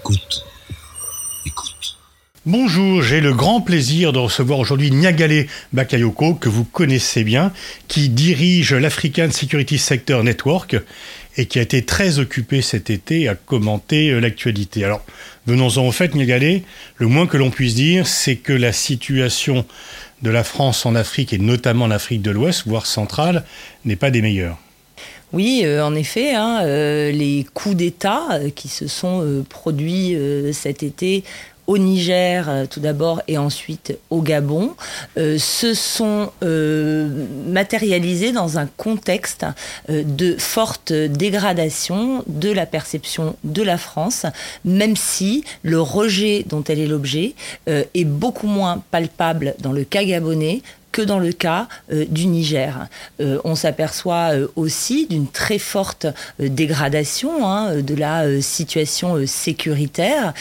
Écoute. Écoute. Bonjour, j'ai le grand plaisir de recevoir aujourd'hui Nyagale Bakayoko, que vous connaissez bien, qui dirige l'African Security Sector Network et qui a été très occupé cet été à commenter euh, l'actualité. Alors, venons-en au fait, Nyagale, le moins que l'on puisse dire, c'est que la situation de la France en Afrique, et notamment en Afrique de l'Ouest, voire centrale, n'est pas des meilleures. Oui, euh, en effet, hein, euh, les coups d'État euh, qui se sont produits cet été au Niger tout d'abord et ensuite au Gabon se sont matérialisés dans un contexte de forte dégradation de la perception de la France, même si le rejet dont elle est l'objet est beaucoup moins palpable dans le cas gabonais que dans le cas euh, du Niger. Euh, on s'aperçoit euh, aussi d'une très forte dégradation hein, de la situation sécuritaire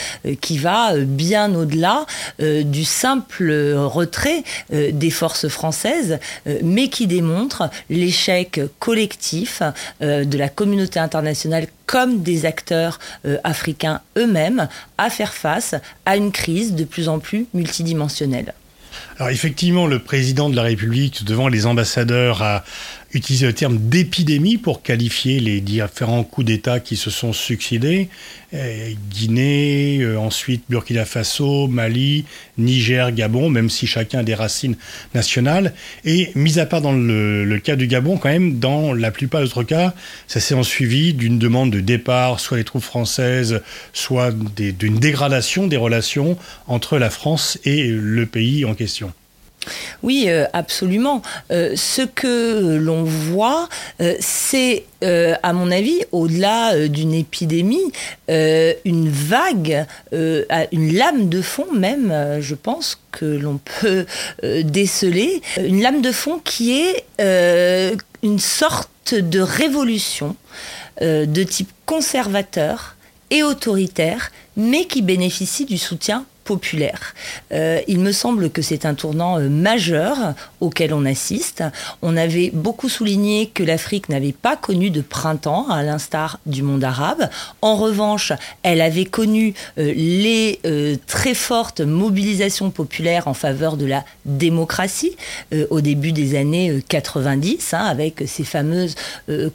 qui va bien au-delà du simple retrait des forces françaises, mais qui démontre l'échec collectif de la communauté internationale comme des acteurs africains eux-mêmes à faire face à une crise de plus en plus multidimensionnelle. Alors effectivement, le président de la République, devant les ambassadeurs, a utilisé le terme d'épidémie pour qualifier les différents coups d'État qui se sont succédés. Euh, Guinée, euh, ensuite Burkina Faso, Mali, Niger, Gabon, même si chacun a des racines nationales. Et mis à part dans le, cas du Gabon, quand même, dans la plupart d'autres cas, ça s'est en suivi d'une demande de départ, soit des troupes françaises, soit d'une dégradation des relations entre la France et le pays en question. Oui, euh, absolument. Euh, ce que l'on voit, euh, c'est, à mon avis, au-delà d'une épidémie, une vague, une lame de fond même, je pense que l'on peut déceler, une lame de fond qui est une sorte de révolution de type conservateur et autoritaire, mais qui bénéficie du soutien populaire. Euh, il me semble que c'est un tournant euh, majeur auquel on assiste. On avait beaucoup souligné que l'Afrique n'avait pas connu de printemps, à l'instar du monde arabe. En revanche, elle avait connu euh, les très fortes mobilisations populaires en faveur de la démocratie au début des années euh, 90, hein, avec ces fameuses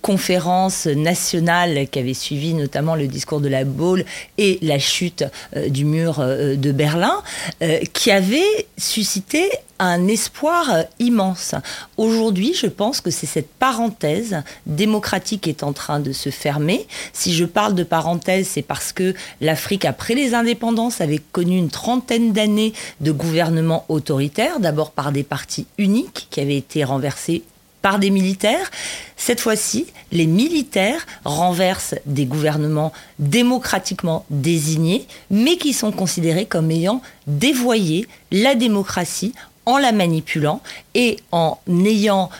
conférences nationales qui avaient suivi notamment le discours de la Baule et la chute du mur de Berlin, euh, qui avaient suscité un espoir euh, immense. Aujourd'hui, je pense que c'est cette parenthèse démocratique qui est en train de se fermer. Si je parle de parenthèse, c'est parce que l'Afrique, après les indépendances, avait connu une trentaine d'années de gouvernement autoritaire, d'abord par des partis uniques qui avaient été renversés par des militaires. Cette fois-ci, les militaires renversent des gouvernements démocratiquement désignés, mais qui sont considérés comme ayant dévoyé la démocratie en la manipulant et en ayant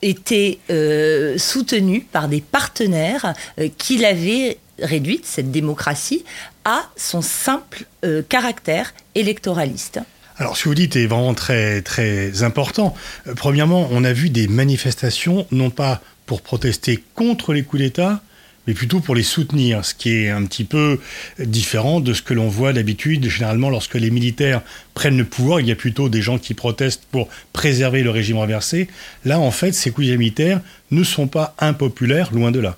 été euh, soutenu par des partenaires euh, qui l'avaient réduite, cette démocratie, à son simple euh, caractère électoraliste. Alors, ce que vous dites est vraiment très, très important. Euh, premièrement, on a vu des manifestations, non pas pour protester contre les coups d'État, mais plutôt pour les soutenir, ce qui est un petit peu différent de ce que l'on voit d'habitude. Généralement, lorsque les militaires prennent le pouvoir, il y a plutôt des gens qui protestent pour préserver le régime renversé. Là, en fait, ces coups militaires ne sont pas impopulaires, loin de là.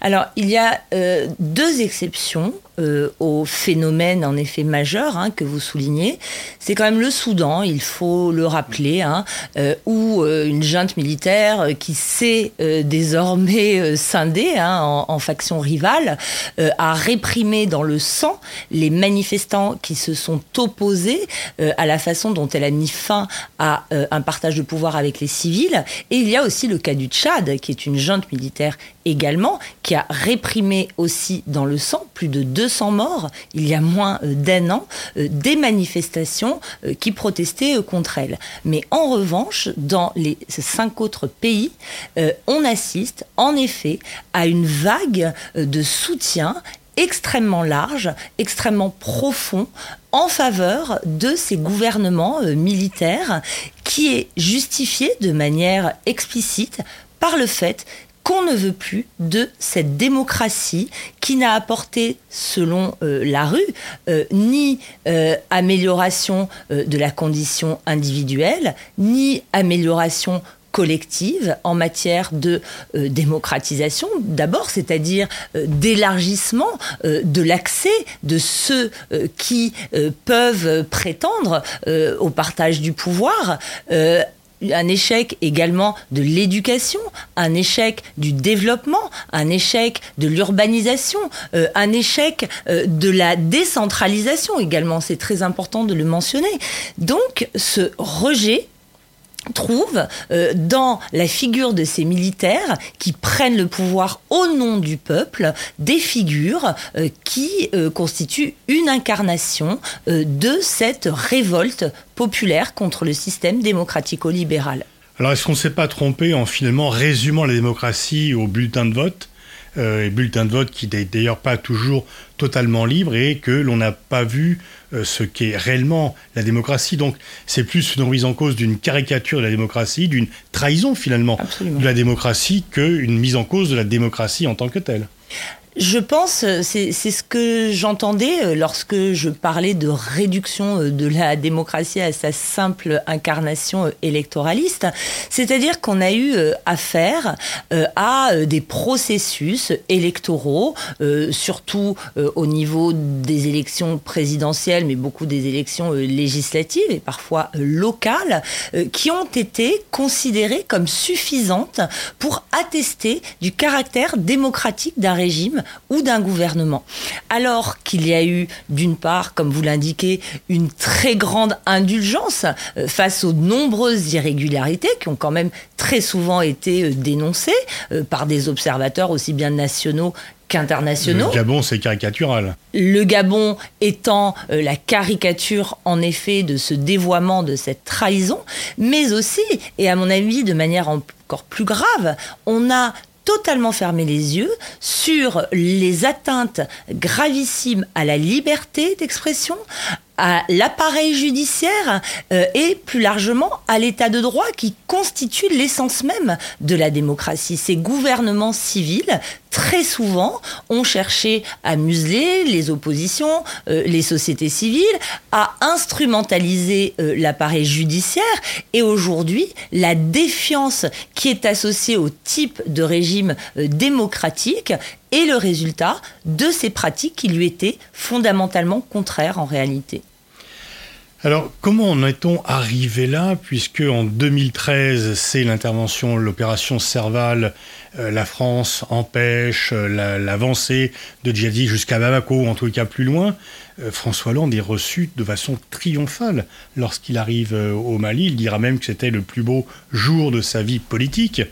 Alors, il y a euh, deux exceptions euh, au phénomène en effet majeur hein, que vous soulignez. C'est quand même le Soudan, il faut le rappeler, hein, euh, où une junte militaire qui s'est désormais scindée hein, en, en faction rivale euh, a réprimé dans le sang les manifestants qui se sont opposés à la façon dont elle a mis fin à un partage de pouvoir avec les civils. Et il y a aussi le cas du Tchad, qui est une junte militaire également, qui a réprimé aussi dans le sang plus de 200 morts il y a moins euh, d'un an, euh, des manifestations euh, qui protestaient contre elle. Mais en revanche, dans les cinq autres pays, on assiste en effet à une vague de soutien extrêmement large, extrêmement profond en faveur de ces gouvernements militaires qui est justifié de manière explicite par le fait qu'on ne veut plus de cette démocratie qui n'a apporté, selon euh, la rue, euh, ni euh, amélioration de la condition individuelle, ni amélioration collective en matière de démocratisation, d'abord, c'est-à-dire d'élargissement de l'accès de ceux qui peuvent prétendre au partage du pouvoir un échec également de l'éducation, un échec du développement, un échec de l'urbanisation, euh, un échec euh, de la décentralisation également. C'est très important de le mentionner. Donc ce rejet trouve euh, dans la figure de ces militaires qui prennent le pouvoir au nom du peuple des figures euh, qui euh, constituent une incarnation de cette révolte populaire contre le système démocratico-libéral. Alors est-ce qu'on ne s'est pas trompé en finalement résumant la démocratie au bulletin de vote euh, et bulletin de vote qui n'est d'ailleurs pas toujours totalement libre et que l'on n'a pas vu euh, ce qu'est réellement la démocratie. Donc c'est plus une remise en cause d'une caricature de la démocratie, d'une trahison finalement de la démocratie qu'une mise en cause de la démocratie en tant que telle. Je pense, euh, c'est ce que j'entendais euh, lorsque je parlais de réduction euh, de la démocratie à sa simple incarnation électoraliste, c'est-à-dire qu'on a eu affaire à des processus électoraux, surtout au niveau des élections présidentielles, mais beaucoup des élections législatives et parfois locales, qui ont été considérées comme suffisantes pour attester du caractère démocratique d'un régime ou d'un gouvernement. Alors qu'il y a eu, d'une part, comme vous l'indiquez, une très grande indulgence euh, face aux nombreuses irrégularités qui ont quand même très souvent été euh, dénoncées euh, par des observateurs aussi bien nationaux qu'internationaux. Le Gabon, c'est caricatural. Le Gabon étant la caricature, en effet, de ce dévoiement, de cette trahison, mais aussi, et à mon avis de manière encore plus grave, on a totalement fermé les yeux sur les atteintes gravissimes à la liberté d'expression, à l'appareil judiciaire euh, et plus largement à l'état de droit qui constitue l'essence même de la démocratie. Ces gouvernements civils, très souvent, ont cherché à museler les oppositions, euh, les sociétés civiles, à instrumentaliser euh, l'appareil judiciaire. Et aujourd'hui, la défiance qui est associée au type de régime démocratique est le résultat de ces pratiques qui lui étaient fondamentalement contraires en réalité. Alors, comment en est-on arrivé là, puisque en 2013, c'est l'intervention, l'opération Serval, euh, la France empêche euh, l'avancée de djihadis jusqu'à Bamako, ou en tout cas plus loin. Euh, François Hollande est reçu de façon triomphale lorsqu'il arrive au Mali. Il dira même que c'était le plus beau jour de sa vie politique.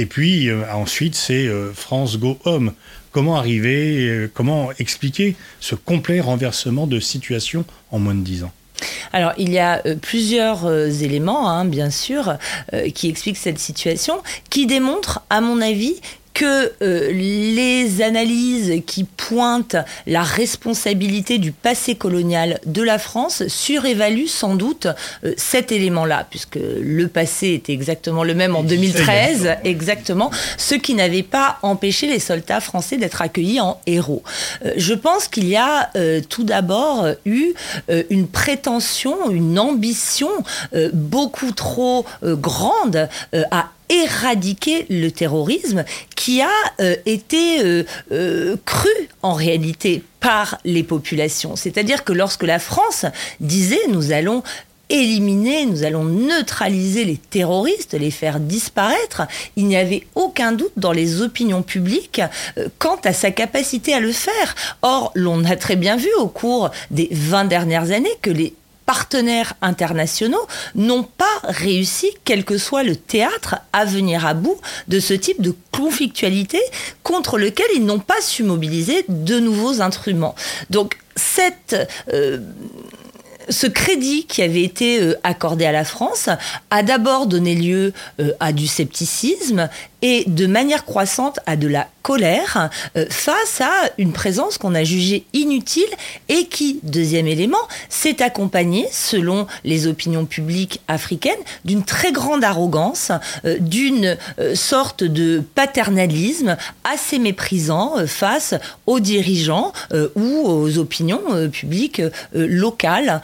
Et puis ensuite, c'est France Go Home. Comment arriver, comment expliquer ce complet renversement de situation en moins de dix ans? Alors, il y a euh, plusieurs euh, éléments, hein, bien sûr, euh, qui expliquent cette situation, qui démontrent, à mon avis, que euh, les analyses qui pointent la responsabilité du passé colonial de la France surévaluent sans doute euh, cet élément-là, puisque le passé était exactement le même en 2013, exactement, ce qui n'avait pas empêché les soldats français d'être accueillis en héros. Euh, je pense qu'il y a tout d'abord eu une prétention, une ambition beaucoup trop grande à éradiquer le terrorisme qui a euh, été euh, euh, cru en réalité par les populations. C'est-à-dire que lorsque la France disait nous allons éliminer, nous allons neutraliser les terroristes, les faire disparaître, il n'y avait aucun doute dans les opinions publiques quant à sa capacité à le faire. Or, l'on a très bien vu au cours des 20 dernières années que les partenaires internationaux n'ont pas réussi, quel que soit le théâtre, à venir à bout de ce type de conflictualité contre lequel ils n'ont pas su mobiliser de nouveaux instruments. Donc cette... Euh, ce crédit qui avait été accordé à la France a d'abord donné lieu à du scepticisme et de manière croissante à de la colère euh, face à une présence qu'on a jugée inutile et qui, deuxième élément, s'est accompagnée, selon les opinions publiques africaines, d'une très grande arrogance, euh, d'une euh, sorte de paternalisme assez méprisant face aux dirigeants ou aux opinions publiques locales.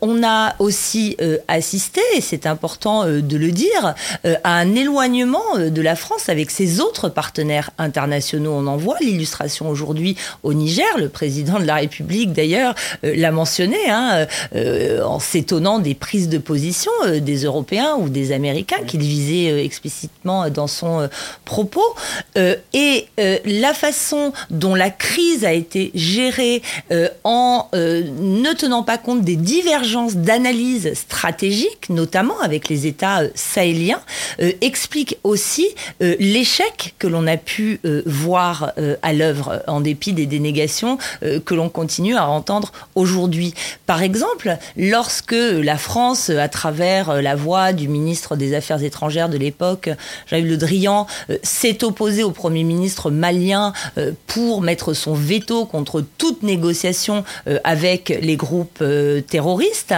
on a aussi assisté, et c'est important de le dire, à un éloignement de la France avec ses autres partenaires internationaux. On en voit l'illustration aujourd'hui au Niger. Le président de la République, d'ailleurs, euh, l'a mentionné, hein, euh, en s'étonnant des prises de position euh, des Européens ou des Américains qu'il visait explicitement dans son propos. et la façon dont la crise a été gérée en ne tenant pas compte des divergences d'analyse stratégique, notamment avec les États sahéliens, explique aussi l'échec que l'on a pu euh, voir euh, à l'œuvre en dépit des dénégations euh, que l'on continue à entendre aujourd'hui. Par exemple, lorsque la France, à travers la voix du ministre des Affaires étrangères de l'époque, Jean-Yves Le Drian, s'est opposé au Premier ministre malien pour mettre son veto contre toute négociation avec les groupes terroristes,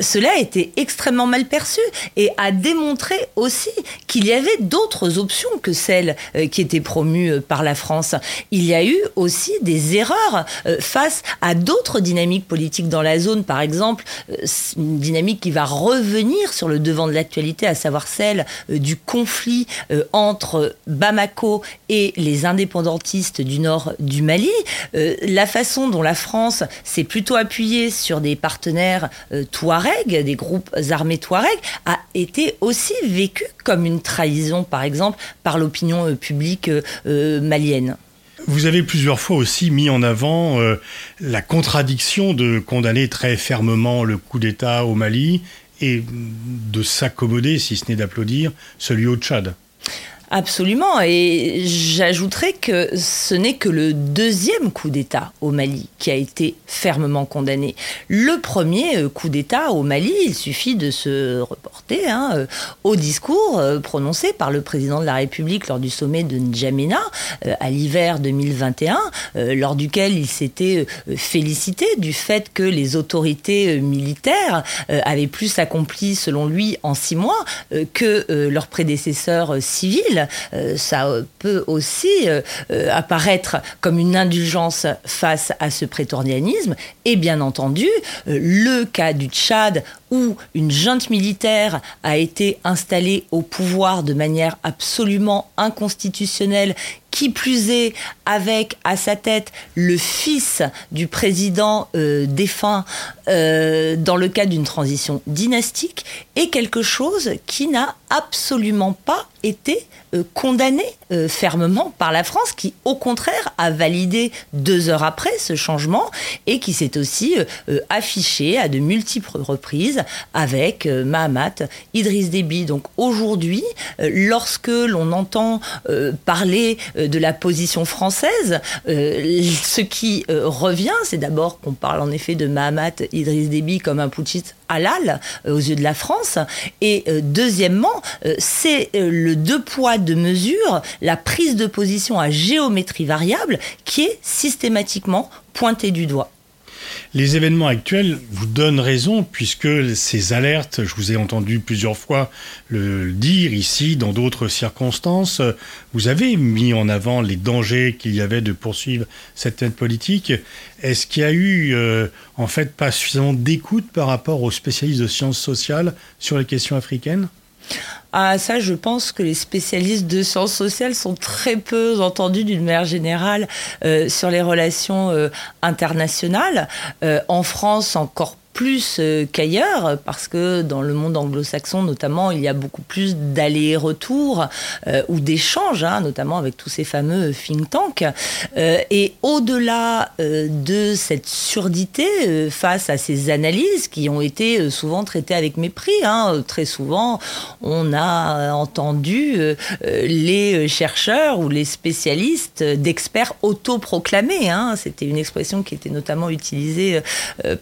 cela a été extrêmement mal perçu et a démontré aussi qu'il y avait d'autres options que celle euh, qui était promue euh, par la France. Il y a eu aussi des erreurs euh, face à d'autres dynamiques politiques dans la zone, par exemple une dynamique qui va revenir sur le devant de l'actualité, à savoir celle du conflit entre Bamako et les indépendantistes du nord du Mali. La façon dont la France s'est plutôt appuyée sur des partenaires Touareg, des groupes armés Touareg, a été aussi vécue comme une trahison, par exemple, par l'opinion euh, publique euh, euh, malienne. Vous avez plusieurs fois aussi mis en avant la contradiction de condamner très fermement le coup d'État au Mali et de s'accommoder, si ce n'est d'applaudir, celui au Tchad. Absolument. Et j'ajouterais que ce n'est que le deuxième coup d'État au Mali qui a été fermement condamné. Le premier euh, coup d'État au Mali, il suffit de se reporter hein, euh, au discours euh, prononcé par le président de la République lors du sommet de N'Djamena à l'hiver 2021, lors duquel il s'était félicité du fait que les autorités militaires avaient plus accompli, selon lui, en six mois que leurs prédécesseurs civils. Euh, ça peut aussi euh, euh, apparaître comme une indulgence face à ce prétorianisme. Et bien entendu, le cas du Tchad où une junte militaire a été installée au pouvoir de manière absolument inconstitutionnelle qui plus est avec à sa tête le fils du président défunt dans le cadre d'une transition dynastique, est quelque chose qui n'a absolument pas été euh, condamné euh, fermement par la France, qui au contraire a validé deux heures après ce changement et qui s'est aussi euh, affiché à de multiples reprises avec Mahamat Idriss Déby. Donc aujourd'hui, lorsque l'on entend parler de la position française, ce qui revient, c'est d'abord qu'on parle en effet de Mahamat Idriss Déby comme un putschiste halal aux yeux de la France, et deuxièmement, c'est le deux poids de mesure, la prise de position à géométrie variable qui est systématiquement pointée du doigt. Les événements actuels vous donnent raison puisque ces alertes, je vous ai entendu plusieurs fois le dire ici, dans d'autres circonstances, vous avez mis en avant les dangers qu'il y avait de poursuivre cette aide politique. Est-ce qu'il y a eu euh, en fait pas suffisamment d'écoute par rapport aux spécialistes de sciences sociales sur les questions africaines? Ah, ça, je pense que les spécialistes de sciences sociales sont très peu entendus d'une manière générale euh, sur les relations euh, internationales. Euh, en France, encore plus euh, qu'ailleurs, parce que dans le monde anglo-saxon notamment, il y a beaucoup plus d'allers-retours euh, ou d'échanges, hein, notamment avec tous ces fameux think tanks. Euh, et au-delà de cette surdité face à ces analyses qui ont été souvent traitées avec mépris, hein, très souvent on a entendu les chercheurs ou les spécialistes d'experts autoproclamés. Hein, C'était une expression qui était notamment utilisée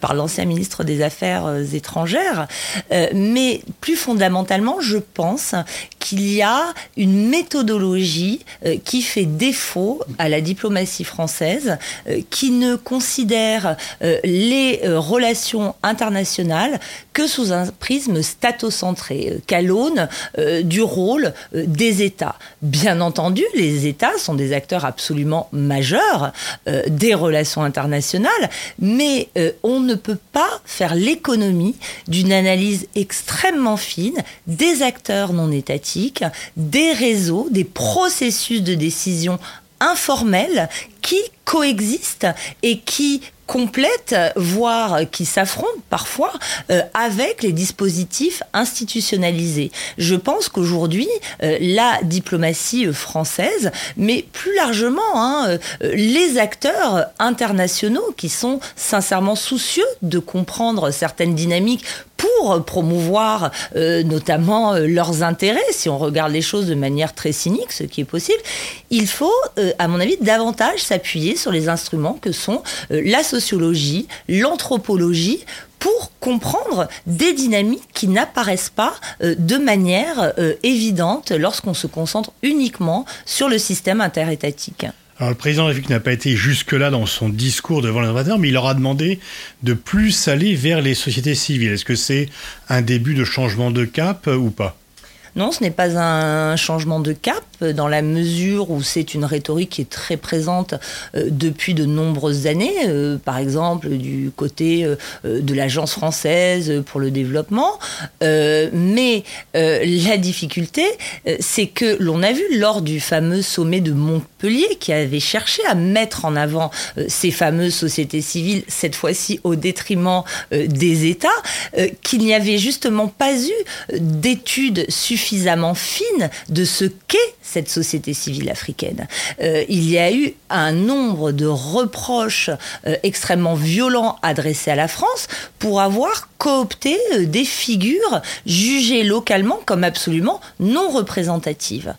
par l'ancien ministre Affaires étrangères. mais plus fondamentalement, je pense qu'il y a une méthodologie qui fait défaut à la diplomatie française, qui ne considère les relations internationales que sous un prisme statocentré, qu'à l'aune du rôle des États. Bien entendu, les États sont des acteurs absolument majeurs euh, des relations internationales, mais euh, on ne peut pas faire l'économie d'une analyse extrêmement fine des acteurs non étatiques, des réseaux, des processus de décision informels qui coexistent et qui complètent, voire qui s'affrontent parfois euh, avec les dispositifs institutionnalisés. Je pense qu'aujourd'hui, euh, la diplomatie euh, française, mais plus largement hein, les acteurs internationaux qui sont sincèrement soucieux de comprendre certaines dynamiques pour promouvoir notamment leurs intérêts, si on regarde les choses de manière très cynique, ce qui est possible, il faut, à mon avis, davantage s'appuyer sur les instruments que sont la sociologie, l'anthropologie, pour comprendre des dynamiques qui n'apparaissent pas euh, de manière euh, évidente lorsqu'on se concentre uniquement sur le système interétatique. Alors, le président de la République n'a pas été jusque-là dans son discours devant l'observateur, mais il leur a demandé de plus aller vers les sociétés civiles. Est-ce que c'est un début de changement de cap euh, ou pas? Non, ce n'est pas un changement de cap dans la mesure où c'est une rhétorique qui est très présente euh, depuis de nombreuses années, euh, par exemple du côté euh, de l'Agence française pour le développement. mais la difficulté, c'est que l'on a vu lors du fameux sommet de Montpellier qui avait cherché à mettre en avant ces fameuses sociétés civiles, cette fois-ci au détriment des États, qu'il n'y avait justement pas eu d'études suffisamment fine de ce qu'est cette société civile africaine. Euh, il y a eu un nombre de reproches euh, extrêmement violents adressés à la France pour avoir coopté euh, des figures jugées localement comme absolument non représentatives.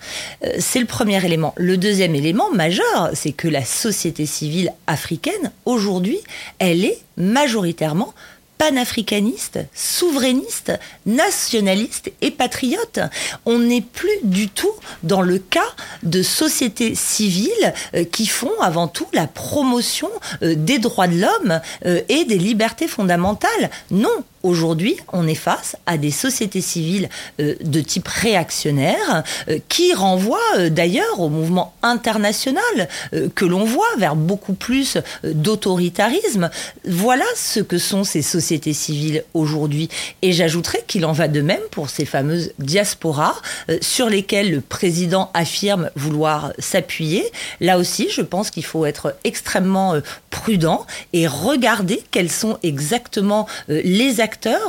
c'est le premier élément. Le deuxième élément majeur, c'est que la société civile africaine, aujourd'hui, elle est majoritairement panafricaniste, souverainiste, nationaliste et patriote. On n'est plus du tout dans le cas de sociétés civiles euh, qui font avant tout la promotion euh, des droits de l'homme euh, et des libertés fondamentales. Non, Aujourd'hui, on est face à des sociétés civiles euh, de type réactionnaire euh, qui renvoient euh, d'ailleurs au mouvement international que l'on voit vers beaucoup plus d'autoritarisme. Voilà ce que sont ces sociétés civiles aujourd'hui. Et j'ajouterais qu'il en va de même pour ces fameuses diasporas sur lesquelles le président affirme vouloir s'appuyer. Là aussi, je pense qu'il faut être extrêmement prudent et regarder quels sont exactement les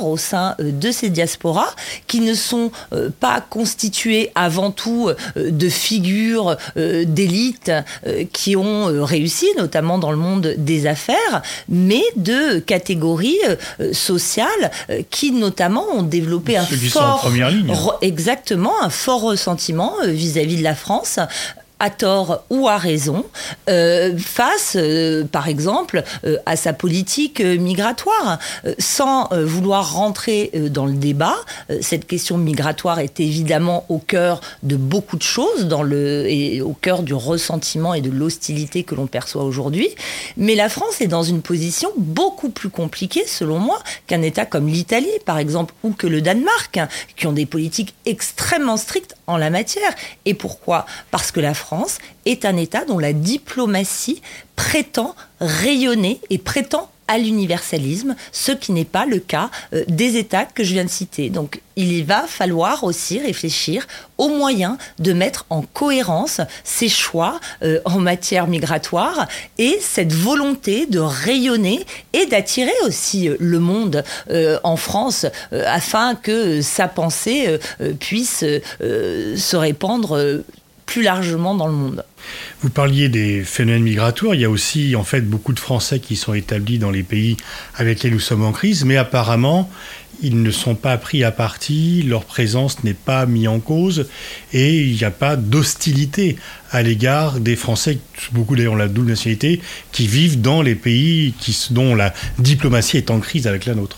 au sein euh, de ces diasporas qui ne sont euh, pas constitués avant tout euh, de figures d'élite qui ont réussi, notamment dans le monde des affaires, mais de catégories sociales qui notamment ont développé un fort, exactement, un fort ressentiment vis-à-vis de la France à tort ou à raison, euh, face, euh, par exemple, euh, à sa politique migratoire. sans vouloir rentrer dans le débat, cette question migratoire est évidemment au cœur de beaucoup de choses, et au cœur du ressentiment et de l'hostilité que l'on perçoit aujourd'hui. Mais la France est dans une position beaucoup plus compliquée, selon moi, qu'un État comme l'Italie, par exemple, ou que le Danemark, qui ont des politiques extrêmement strictes en la matière. Et pourquoi? Parce que la France France est un État dont la diplomatie prétend rayonner et prétend à l'universalisme, ce qui n'est pas le cas euh, des États que je viens de citer. Donc il va falloir aussi réfléchir aux moyens de mettre en cohérence ces choix euh, en matière migratoire et cette volonté de rayonner et d'attirer aussi euh, le monde en France afin que sa pensée puisse se répandre plus largement dans le monde. Vous parliez des phénomènes migratoires. Il y a aussi en fait beaucoup de Français qui sont établis dans les pays avec lesquels nous sommes en crise, mais apparemment ils ne sont pas pris à partie, leur présence n'est pas mise en cause et il n'y a pas d'hostilité à l'égard des Français, beaucoup d'ailleurs ont la double nationalité, qui vivent dans les pays qui, dont la diplomatie est en crise avec la nôtre.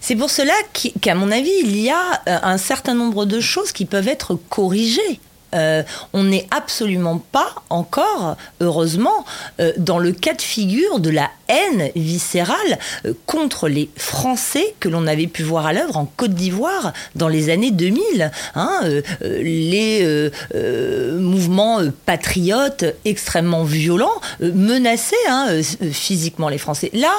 C'est pour cela qu'à mon avis, il y a un certain nombre de choses qui peuvent être corrigées euh, on n'est absolument pas encore, heureusement, euh, dans le cas de figure de la haine viscérale euh, contre les Français que l'on avait pu voir à l'œuvre en Côte d'Ivoire dans les années 2000. Hein, les mouvements patriotes extrêmement violents menaçaient hein, physiquement les Français. Là,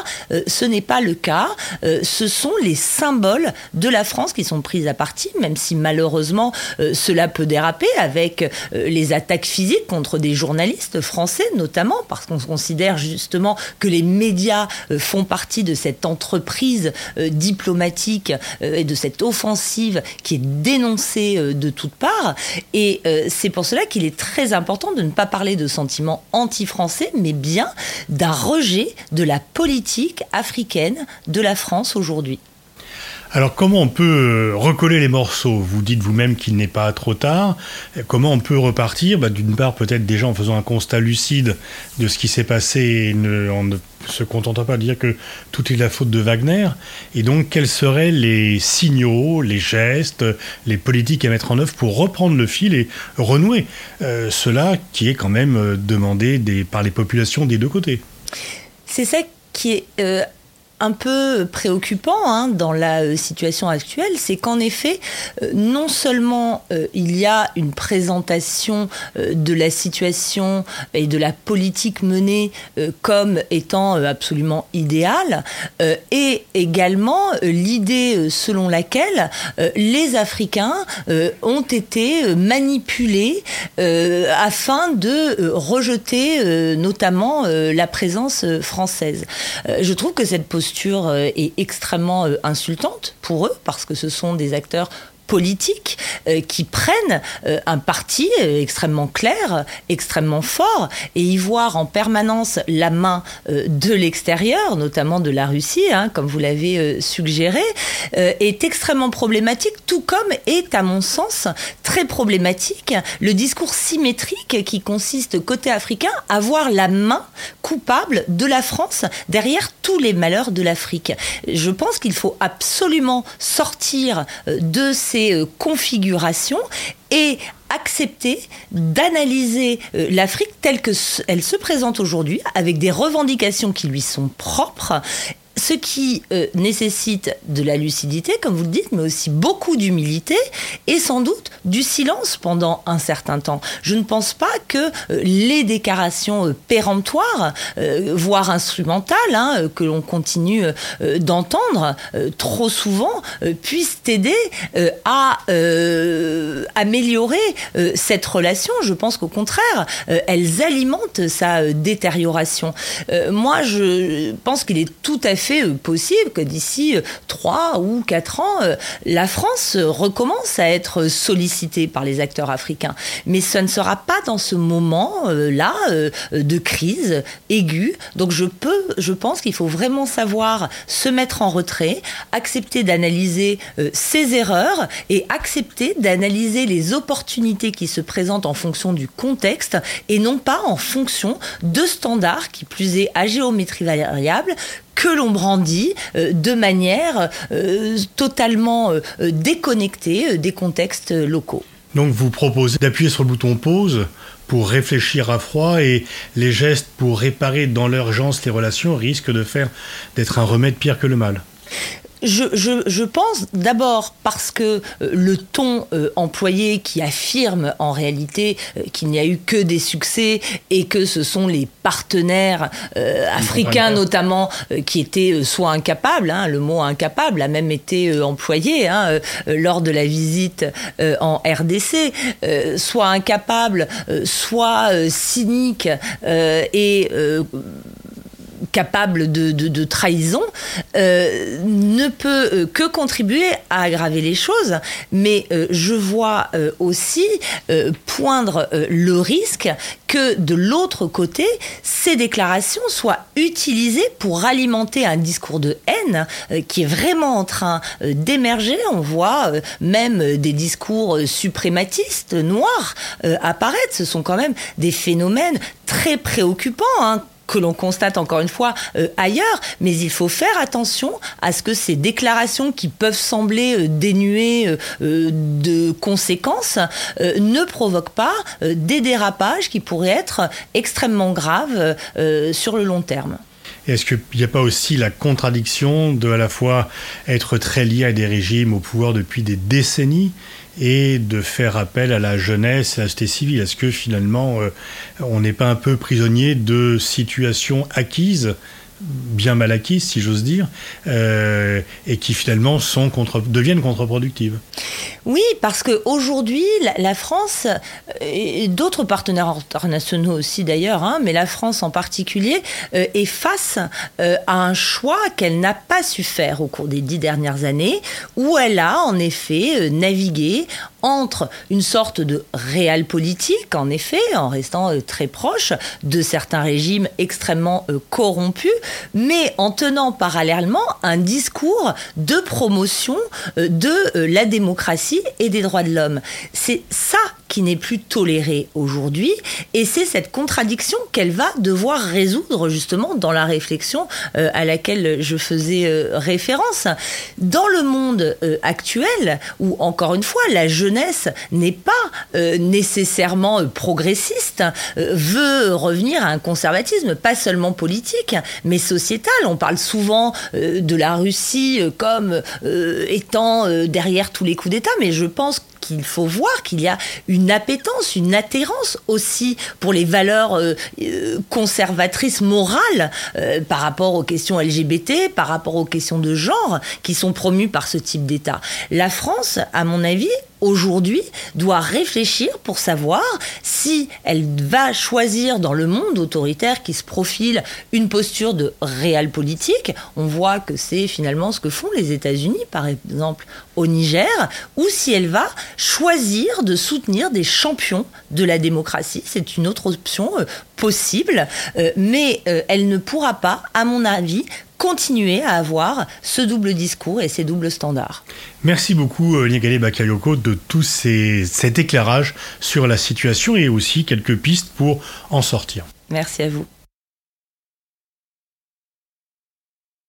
ce n'est pas le cas. ce sont les symboles de la France qui sont pris à partie, même si malheureusement cela peut déraper avec euh, les attaques physiques contre des journalistes français notamment, parce qu'on considère justement que les médias euh, font partie de cette entreprise euh, diplomatique et de cette offensive qui est dénoncée de toutes parts. Et c'est pour cela qu'il est très important de ne pas parler de sentiments anti-français, mais bien d'un rejet de la politique africaine de la France aujourd'hui. Alors comment on peut euh, recoller les morceaux? Vous dites vous-même qu'il n'est pas trop tard. Comment on peut repartir? Bah, D'une part peut-être déjà en faisant un constat lucide de ce qui s'est passé en ne se contentant pas de dire que tout est la faute de Wagner. Et donc quels seraient les signaux, les gestes, les politiques à mettre en œuvre pour reprendre le fil et renouer euh, cela qui est quand même euh, demandé par les populations des deux côtés? C'est ça qui est un peu préoccupant hein, dans la euh, situation actuelle, c'est qu'en effet, euh, non seulement euh, il y a une présentation de la situation et de la politique menée comme étant absolument idéale, et également l'idée selon laquelle les Africains ont été manipulés afin de rejeter notamment la présence française. je trouve que cette posture euh, est extrêmement euh, insultante pour eux parce que ce sont des acteurs politiques euh, qui prennent euh, un parti euh, extrêmement clair, extrêmement fort, et y voir en permanence la main de l'extérieur, notamment de la Russie, hein, comme vous l'avez suggéré, est extrêmement problématique, tout comme est, à mon sens, très problématique le discours symétrique qui consiste, côté africain, à voir la main coupable de la France derrière tous les malheurs de l'Afrique. Je pense qu'il faut absolument sortir de ces euh, configurations et accepter d'analyser euh, l'Afrique telle qu'elle se présente aujourd'hui, avec des revendications qui lui sont propres ce qui euh, nécessite de la lucidité, comme vous le dites, mais aussi beaucoup d'humilité et sans doute du silence pendant un certain temps. Je ne pense pas que euh, les déclarations euh, péremptoires, voire instrumentales, hein, que l'on continue d'entendre trop souvent, puissent aider à améliorer cette relation. Je pense qu'au contraire, elles alimentent sa détérioration. moi, je pense qu'il est tout à fait fait euh, possible que d'ici euh, trois ou quatre ans, euh, la France recommence à être sollicitée par les acteurs africains. Mais ce ne sera pas dans ce moment-là de crise aiguë. Donc je peux, je pense qu'il faut vraiment savoir se mettre en retrait, accepter d'analyser ses erreurs et accepter d'analyser les opportunités qui se présentent en fonction du contexte et non pas en fonction de standards qui plus est à géométrie variable que l'on brandit euh, de manière euh, totalement euh, déconnectée des contextes locaux. Donc vous proposez d'appuyer sur le bouton pause pour réfléchir à froid et les gestes pour réparer dans l'urgence les relations risquent de faire d'être un remède pire que le mal je, pense d'abord parce que euh, le ton euh, employé qui affirme en réalité euh, qu'il n'y a eu que des succès et que ce sont les partenaires africains notamment qui étaient soit incapables, hein, le mot incapable a même été employé hein, lors de la visite en RDC, soit incapables, soit cyniques et capable de, trahison, euh, ne peut euh, que contribuer à aggraver les choses. Mais euh, je vois aussi poindre le risque que de l'autre côté, ces déclarations soient utilisées pour alimenter un discours de haine qui est vraiment en train d'émerger. On voit même des discours suprématistes noirs apparaître. Ce sont quand même des phénomènes très préoccupants. Hein que l'on constate encore une fois euh, ailleurs, mais il faut faire attention à ce que ces déclarations qui peuvent sembler euh, dénuées euh, de conséquences ne provoquent pas des dérapages qui pourraient être extrêmement graves sur le long terme. Est-ce qu'il n'y a pas aussi la contradiction de à la fois être très lié à des régimes au pouvoir depuis des décennies et de faire appel à la jeunesse à la société civile. Est-ce que finalement on n'est pas un peu prisonnier de situations acquises bien mal acquises, si j'ose dire, euh, et qui finalement sont contre, deviennent contre-productives. Oui, parce qu'aujourd'hui, la, la France, euh, et d'autres partenaires internationaux aussi d'ailleurs, hein, mais la France en particulier, euh, est face à un choix qu'elle n'a pas su faire au cours des dix dernières années, où elle a en effet navigué entre une sorte de réel politique, en effet, en restant très proche de certains régimes extrêmement corrompus, mais en tenant parallèlement un discours de promotion euh, de euh, la démocratie et des droits de l'homme. C'est ça n'est plus toléré aujourd'hui. Et c'est cette contradiction qu'elle va devoir résoudre justement dans la réflexion euh, à laquelle je faisais référence. Dans le monde actuel, où encore une fois la jeunesse n'est pas nécessairement progressiste, veut revenir à un conservatisme, pas seulement politique, mais sociétal. On parle souvent euh, de la Russie euh, comme euh, étant derrière tous les coups d'État, mais je pense qu'il faut voir qu'il y a une appétence, une atterrance aussi pour les valeurs conservatrices morales par rapport aux questions LGBT, par rapport aux questions de genre qui sont promues par ce type d'État. La France, à mon avis, aujourd'hui doit réfléchir pour savoir si elle va choisir dans le monde autoritaire qui se profile une posture de réel politique. On voit que c'est finalement ce que font les États-Unis, par exemple au Niger, ou si elle va choisir de soutenir des champions de la démocratie. C'est une autre option euh, possible, euh, mais euh, elle ne pourra pas, à mon avis, continuer à avoir ce double discours et ces doubles standards. Merci beaucoup, Nigalé Bakayoko, de tout cet éclairage sur la situation et aussi quelques pistes pour en sortir. Merci à vous.